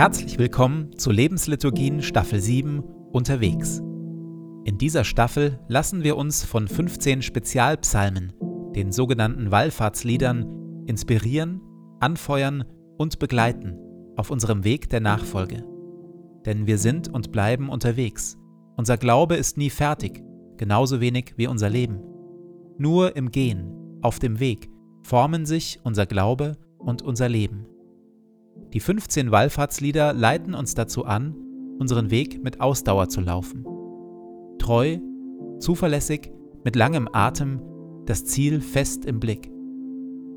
Herzlich willkommen zu Lebensliturgien Staffel 7 Unterwegs. In dieser Staffel lassen wir uns von 15 Spezialpsalmen, den sogenannten Wallfahrtsliedern, inspirieren, anfeuern und begleiten auf unserem Weg der Nachfolge. Denn wir sind und bleiben unterwegs. Unser Glaube ist nie fertig, genauso wenig wie unser Leben. Nur im Gehen, auf dem Weg, formen sich unser Glaube und unser Leben. Die 15 Wallfahrtslieder leiten uns dazu an, unseren Weg mit Ausdauer zu laufen. Treu, zuverlässig, mit langem Atem, das Ziel fest im Blick.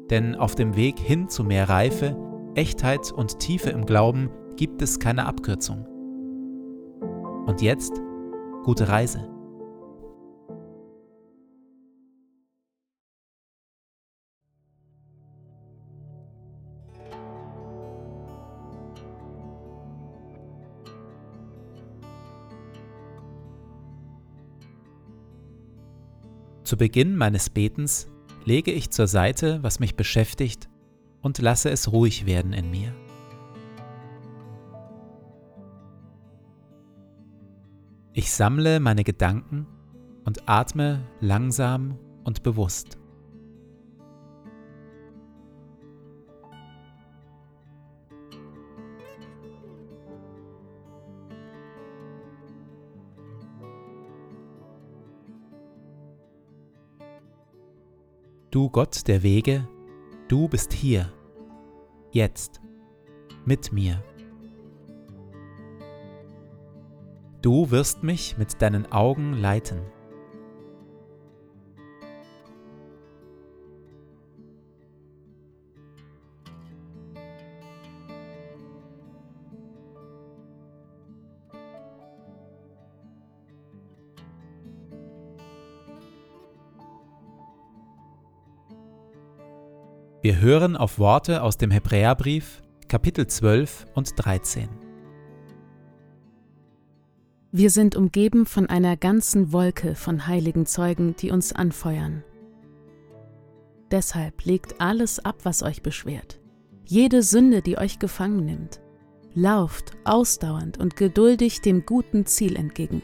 Denn auf dem Weg hin zu mehr Reife, Echtheit und Tiefe im Glauben gibt es keine Abkürzung. Und jetzt gute Reise. Zu Beginn meines Betens lege ich zur Seite, was mich beschäftigt, und lasse es ruhig werden in mir. Ich sammle meine Gedanken und atme langsam und bewusst. Du Gott der Wege, du bist hier, jetzt, mit mir. Du wirst mich mit deinen Augen leiten. Wir hören auf Worte aus dem Hebräerbrief, Kapitel 12 und 13. Wir sind umgeben von einer ganzen Wolke von heiligen Zeugen, die uns anfeuern. Deshalb legt alles ab, was euch beschwert, jede Sünde, die euch gefangen nimmt. Lauft ausdauernd und geduldig dem guten Ziel entgegen.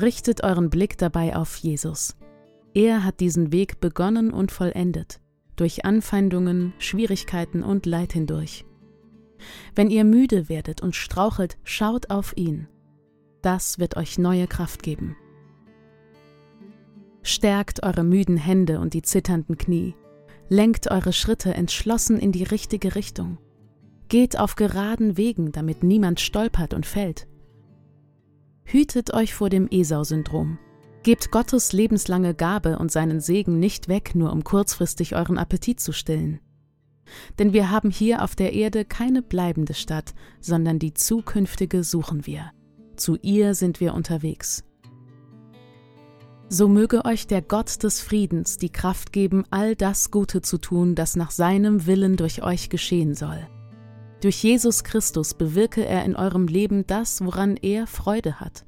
Richtet euren Blick dabei auf Jesus, er hat diesen Weg begonnen und vollendet, durch Anfeindungen, Schwierigkeiten und Leid hindurch. Wenn ihr müde werdet und strauchelt, schaut auf ihn. Das wird euch neue Kraft geben. Stärkt eure müden Hände und die zitternden Knie. Lenkt eure Schritte entschlossen in die richtige Richtung. Geht auf geraden Wegen, damit niemand stolpert und fällt. Hütet euch vor dem Esau-Syndrom. Gebt Gottes lebenslange Gabe und seinen Segen nicht weg, nur um kurzfristig euren Appetit zu stillen. Denn wir haben hier auf der Erde keine bleibende Stadt, sondern die zukünftige suchen wir. Zu ihr sind wir unterwegs. So möge euch der Gott des Friedens die Kraft geben, all das Gute zu tun, das nach seinem Willen durch euch geschehen soll. Durch Jesus Christus bewirke er in eurem Leben das, woran er Freude hat.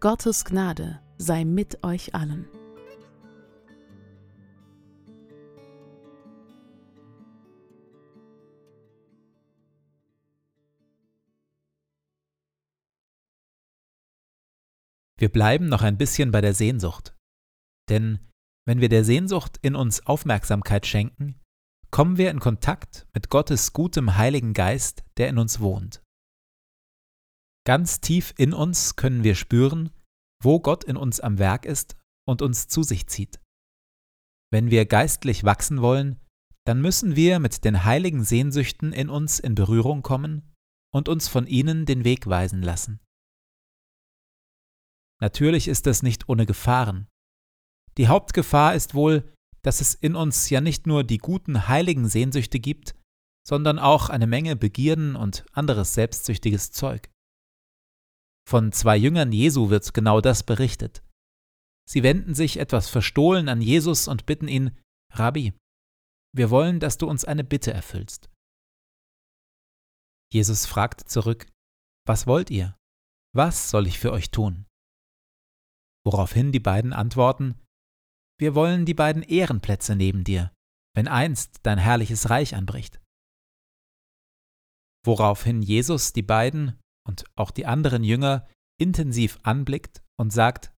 Gottes Gnade sei mit euch allen. Wir bleiben noch ein bisschen bei der Sehnsucht. Denn wenn wir der Sehnsucht in uns Aufmerksamkeit schenken, kommen wir in Kontakt mit Gottes gutem Heiligen Geist, der in uns wohnt. Ganz tief in uns können wir spüren, wo Gott in uns am Werk ist und uns zu sich zieht. Wenn wir geistlich wachsen wollen, dann müssen wir mit den heiligen Sehnsüchten in uns in Berührung kommen und uns von ihnen den Weg weisen lassen. Natürlich ist das nicht ohne Gefahren. Die Hauptgefahr ist wohl, dass es in uns ja nicht nur die guten heiligen Sehnsüchte gibt, sondern auch eine Menge Begierden und anderes selbstsüchtiges Zeug. Von zwei Jüngern Jesu wird genau das berichtet. Sie wenden sich etwas verstohlen an Jesus und bitten ihn, Rabbi, wir wollen, dass du uns eine Bitte erfüllst. Jesus fragt zurück, Was wollt ihr? Was soll ich für euch tun? Woraufhin die beiden antworten, Wir wollen die beiden Ehrenplätze neben dir, wenn einst dein herrliches Reich anbricht. woraufhin Jesus die beiden und auch die anderen Jünger intensiv anblickt und sagt,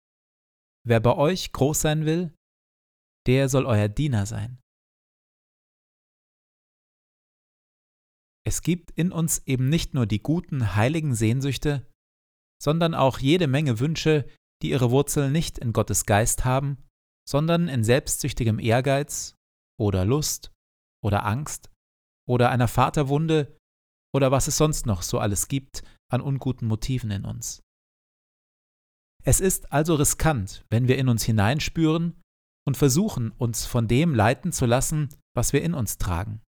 Wer bei euch groß sein will, der soll euer Diener sein. Es gibt in uns eben nicht nur die guten, heiligen Sehnsüchte, sondern auch jede Menge Wünsche, die ihre Wurzel nicht in Gottes Geist haben, sondern in selbstsüchtigem Ehrgeiz oder Lust oder Angst oder einer Vaterwunde oder was es sonst noch so alles gibt an unguten Motiven in uns. Es ist also riskant, wenn wir in uns hineinspüren und versuchen, uns von dem leiten zu lassen, was wir in uns tragen.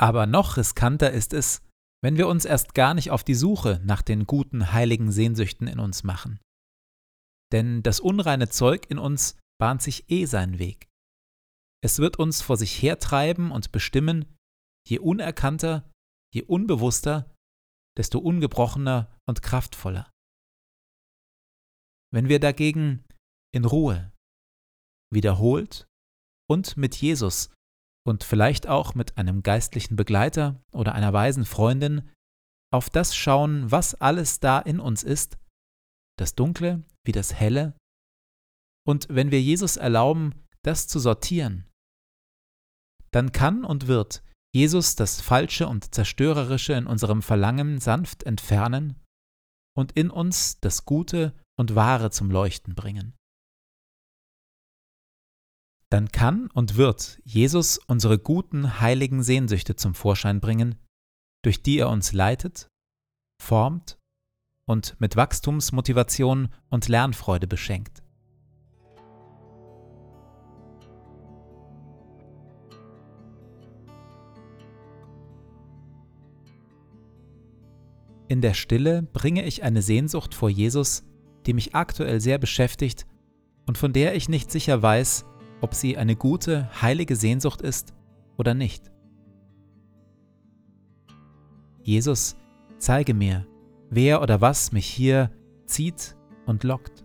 Aber noch riskanter ist es, wenn wir uns erst gar nicht auf die Suche nach den guten, heiligen Sehnsüchten in uns machen. Denn das unreine Zeug in uns bahnt sich eh seinen Weg. Es wird uns vor sich hertreiben und bestimmen, je unerkannter, je unbewusster, desto ungebrochener und kraftvoller. Wenn wir dagegen in Ruhe, wiederholt und mit Jesus und vielleicht auch mit einem geistlichen Begleiter oder einer weisen Freundin auf das schauen, was alles da in uns ist, das Dunkle wie das Helle, und wenn wir Jesus erlauben, das zu sortieren, dann kann und wird Jesus das Falsche und Zerstörerische in unserem Verlangen sanft entfernen und in uns das Gute und Wahre zum Leuchten bringen dann kann und wird Jesus unsere guten, heiligen Sehnsüchte zum Vorschein bringen, durch die er uns leitet, formt und mit Wachstumsmotivation und Lernfreude beschenkt. In der Stille bringe ich eine Sehnsucht vor Jesus, die mich aktuell sehr beschäftigt und von der ich nicht sicher weiß, ob sie eine gute, heilige Sehnsucht ist oder nicht. Jesus, zeige mir, wer oder was mich hier zieht und lockt.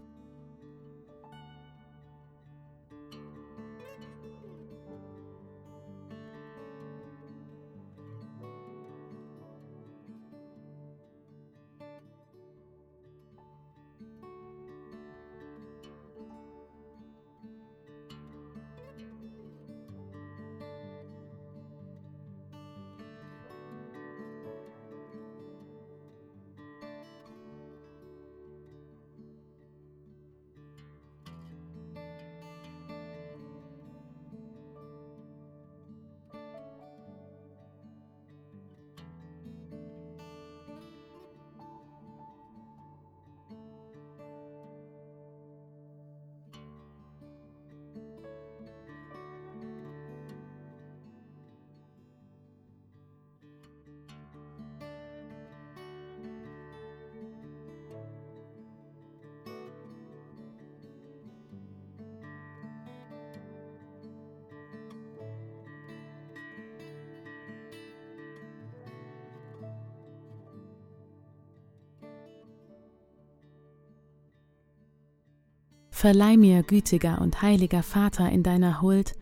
Verleih mir, gütiger und heiliger Vater, in deiner Huld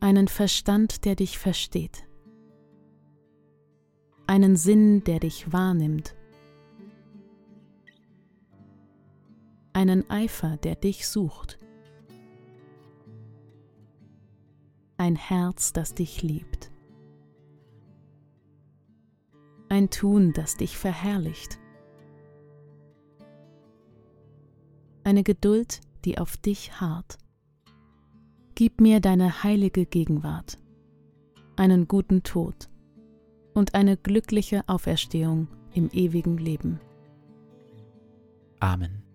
einen Verstand, der dich versteht, einen Sinn, der dich wahrnimmt, einen Eifer, der dich sucht, ein Herz, das dich liebt, ein Tun, das dich verherrlicht, eine Geduld, die auf dich harrt. Gib mir deine heilige Gegenwart, einen guten Tod und eine glückliche Auferstehung im ewigen Leben. Amen.